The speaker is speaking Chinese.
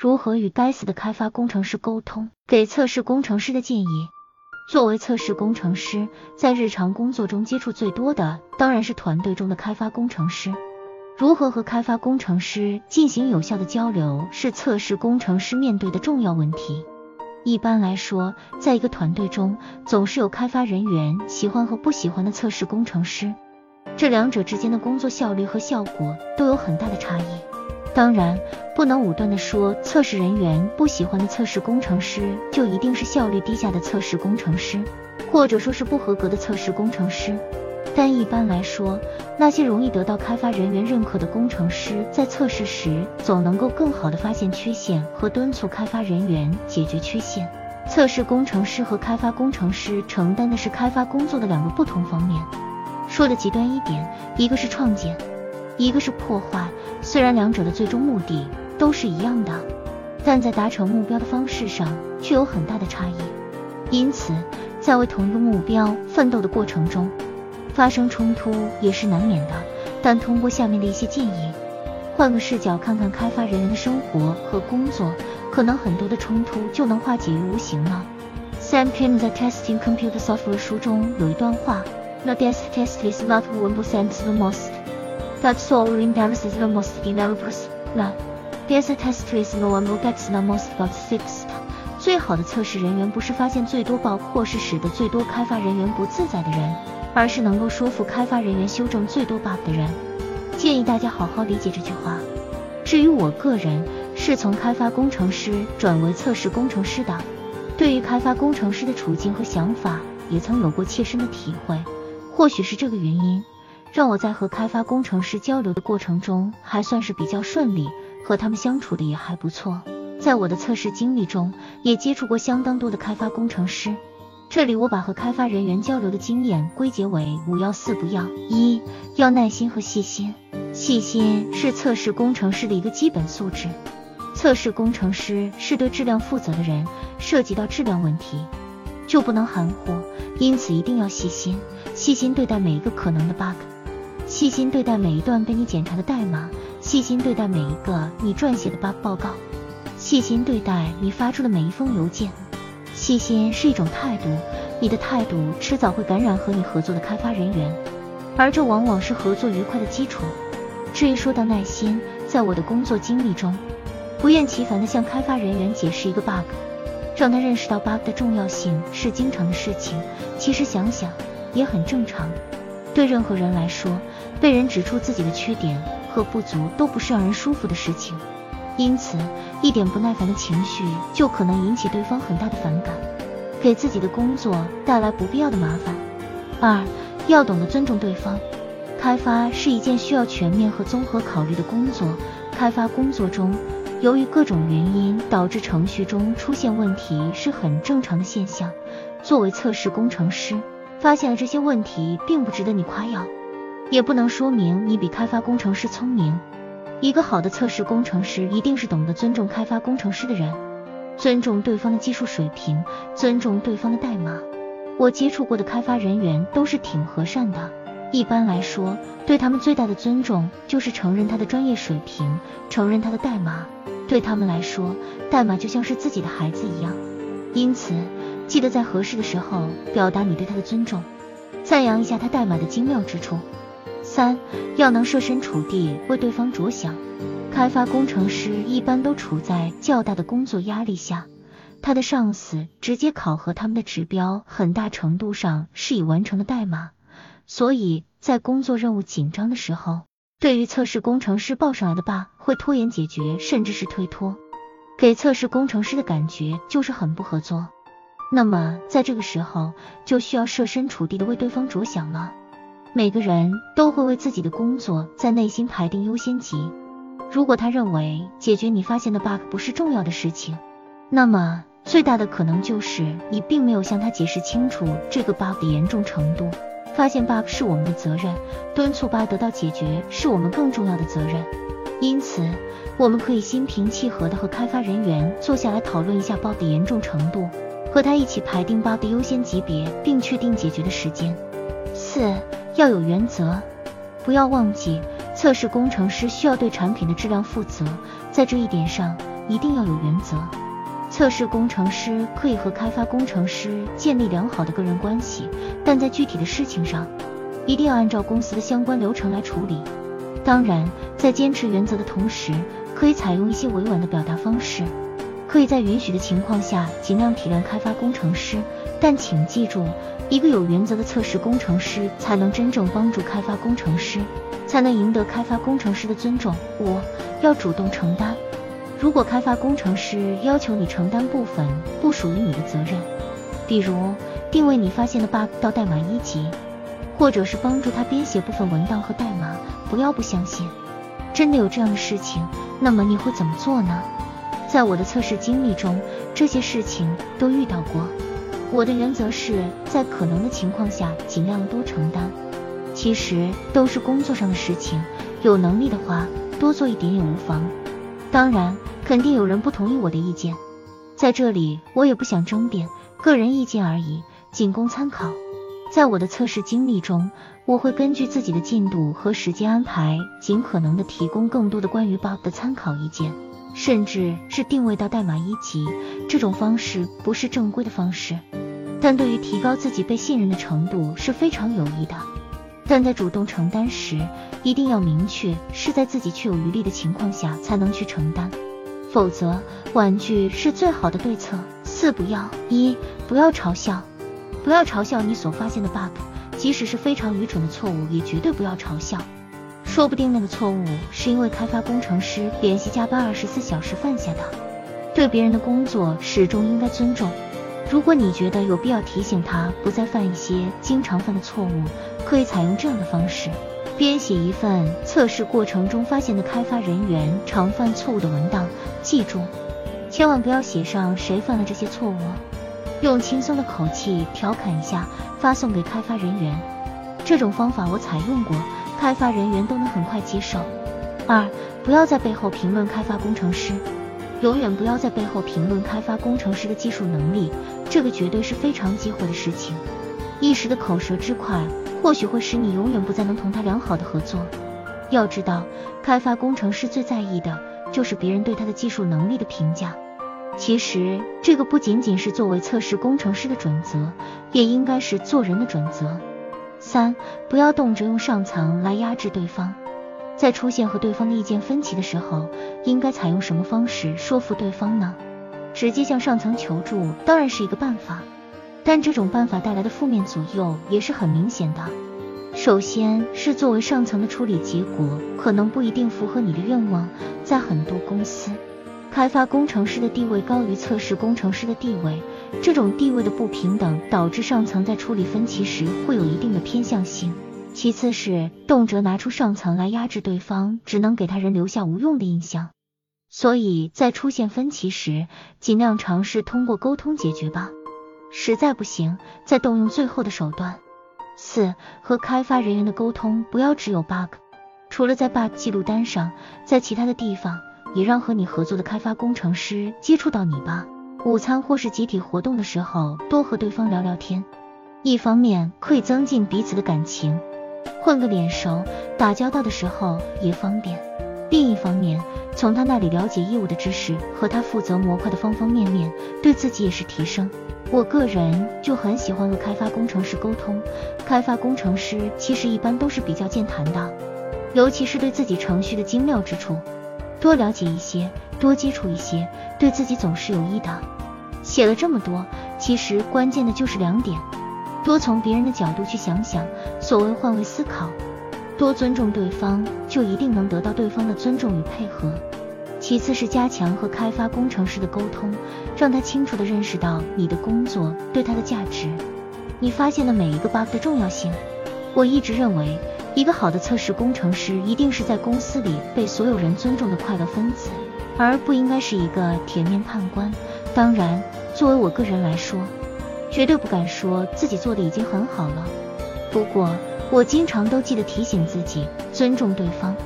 如何与该死的开发工程师沟通？给测试工程师的建议。作为测试工程师，在日常工作中接触最多的当然是团队中的开发工程师。如何和开发工程师进行有效的交流，是测试工程师面对的重要问题。一般来说，在一个团队中，总是有开发人员喜欢和不喜欢的测试工程师，这两者之间的工作效率和效果都有很大的差异。当然，不能武断的说，测试人员不喜欢的测试工程师就一定是效率低下的测试工程师，或者说是不合格的测试工程师。但一般来说，那些容易得到开发人员认可的工程师，在测试时总能够更好的发现缺陷和敦促开发人员解决缺陷。测试工程师和开发工程师承担的是开发工作的两个不同方面。说的极端一点，一个是创建，一个是破坏。虽然两者的最终目的都是一样的，但在达成目标的方式上却有很大的差异。因此，在为同一个目标奋斗的过程中，发生冲突也是难免的，但通过下面的一些建议，换个视角看看开发人员的生活和工作，可能很多的冲突就能化解于无形了。Sam Kim 在《Testing Computer Software》书中有一段话：“The best test is not one percent the most, but so embarrasses the most developers. The best test is the one who gets the most bugs fixed.” 最好的测试人员不是发现最多 bug 或是使得最多开发人员不自在的人。而是能够说服开发人员修正最多 bug 的人。建议大家好好理解这句话。至于我个人，是从开发工程师转为测试工程师的，对于开发工程师的处境和想法，也曾有过切身的体会。或许是这个原因，让我在和开发工程师交流的过程中还算是比较顺利，和他们相处的也还不错。在我的测试经历中，也接触过相当多的开发工程师。这里我把和开发人员交流的经验归结为五要四不要：一要耐心和细心。细心是测试工程师的一个基本素质。测试工程师是对质量负责的人，涉及到质量问题就不能含糊，因此一定要细心。细心对待每一个可能的 bug，细心对待每一段被你检查的代码，细心对待每一个你撰写的 bug 报告，细心对待你发出的每一封邮件。细心是一种态度，你的态度迟早会感染和你合作的开发人员，而这往往是合作愉快的基础。至于说到耐心，在我的工作经历中，不厌其烦地向开发人员解释一个 bug，让他认识到 bug 的重要性是经常的事情。其实想想也很正常，对任何人来说，被人指出自己的缺点和不足都不是让人舒服的事情。因此，一点不耐烦的情绪就可能引起对方很大的反感，给自己的工作带来不必要的麻烦。二，要懂得尊重对方。开发是一件需要全面和综合考虑的工作。开发工作中，由于各种原因导致程序中出现问题是很正常的现象。作为测试工程师，发现了这些问题并不值得你夸耀，也不能说明你比开发工程师聪明。一个好的测试工程师一定是懂得尊重开发工程师的人，尊重对方的技术水平，尊重对方的代码。我接触过的开发人员都是挺和善的。一般来说，对他们最大的尊重就是承认他的专业水平，承认他的代码。对他们来说，代码就像是自己的孩子一样。因此，记得在合适的时候表达你对他的尊重，赞扬一下他代码的精妙之处。三要能设身处地为对方着想。开发工程师一般都处在较大的工作压力下，他的上司直接考核他们的指标，很大程度上是已完成的代码。所以在工作任务紧张的时候，对于测试工程师报上来的话会拖延解决，甚至是推脱，给测试工程师的感觉就是很不合作。那么在这个时候，就需要设身处地的为对方着想了。每个人都会为自己的工作在内心排定优先级。如果他认为解决你发现的 bug 不是重要的事情，那么最大的可能就是你并没有向他解释清楚这个 bug 的严重程度。发现 bug 是我们的责任，敦促 bug 得到解决是我们更重要的责任。因此，我们可以心平气和的和开发人员坐下来讨论一下 bug 的严重程度，和他一起排定 bug 的优先级别，并确定解决的时间。四。要有原则，不要忘记，测试工程师需要对产品的质量负责。在这一点上，一定要有原则。测试工程师可以和开发工程师建立良好的个人关系，但在具体的事情上，一定要按照公司的相关流程来处理。当然，在坚持原则的同时，可以采用一些委婉的表达方式，可以在允许的情况下尽量体谅开发工程师。但请记住，一个有原则的测试工程师才能真正帮助开发工程师，才能赢得开发工程师的尊重。五，要主动承担。如果开发工程师要求你承担部分不属于你的责任，比如定位你发现的 bug 到代码一级，或者是帮助他编写部分文档和代码，不要不相信。真的有这样的事情，那么你会怎么做呢？在我的测试经历中，这些事情都遇到过。我的原则是在可能的情况下尽量多承担。其实都是工作上的事情，有能力的话多做一点也无妨。当然，肯定有人不同意我的意见，在这里我也不想争辩，个人意见而已，仅供参考。在我的测试经历中，我会根据自己的进度和时间安排，尽可能的提供更多的关于 Bob 的参考意见，甚至是定位到代码一级。这种方式不是正规的方式，但对于提高自己被信任的程度是非常有益的。但在主动承担时，一定要明确是在自己确有余力的情况下才能去承担，否则婉拒是最好的对策。四不要一不要嘲笑，不要嘲笑你所发现的 bug，即使是非常愚蠢的错误，也绝对不要嘲笑。说不定那个错误是因为开发工程师连续加班二十四小时犯下的。对别人的工作始终应该尊重。如果你觉得有必要提醒他不再犯一些经常犯的错误，可以采用这样的方式：编写一份测试过程中发现的开发人员常犯错误的文档。记住，千万不要写上谁犯了这些错误，用轻松的口气调侃一下，发送给开发人员。这种方法我采用过，开发人员都能很快接受。二，不要在背后评论开发工程师。永远不要在背后评论开发工程师的技术能力，这个绝对是非常忌讳的事情。一时的口舌之快，或许会使你永远不再能同他良好的合作。要知道，开发工程师最在意的就是别人对他的技术能力的评价。其实，这个不仅仅是作为测试工程师的准则，也应该是做人的准则。三，不要动辄用上层来压制对方。在出现和对方的意见分歧的时候，应该采用什么方式说服对方呢？直接向上层求助当然是一个办法，但这种办法带来的负面左右也是很明显的。首先是作为上层的处理结果可能不一定符合你的愿望，在很多公司，开发工程师的地位高于测试工程师的地位，这种地位的不平等导致上层在处理分歧时会有一定的偏向性。其次是动辄拿出上层来压制对方，只能给他人留下无用的印象。所以在出现分歧时，尽量尝试通过沟通解决吧。实在不行，再动用最后的手段。四和开发人员的沟通不要只有 bug，除了在 bug 记录单上，在其他的地方也让和你合作的开发工程师接触到你吧。午餐或是集体活动的时候，多和对方聊聊天，一方面可以增进彼此的感情。混个脸熟，打交道的时候也方便。另一方面，从他那里了解业务的知识和他负责模块的方方面面，对自己也是提升。我个人就很喜欢和开发工程师沟通。开发工程师其实一般都是比较健谈的，尤其是对自己程序的精妙之处，多了解一些，多接触一些，对自己总是有益的。写了这么多，其实关键的就是两点。多从别人的角度去想想，所谓换位思考，多尊重对方，就一定能得到对方的尊重与配合。其次是加强和开发工程师的沟通，让他清楚的认识到你的工作对他的价值，你发现的每一个 bug 的重要性。我一直认为，一个好的测试工程师一定是在公司里被所有人尊重的快乐分子，而不应该是一个铁面判官。当然，作为我个人来说。绝对不敢说自己做的已经很好了，不过我经常都记得提醒自己尊重对方。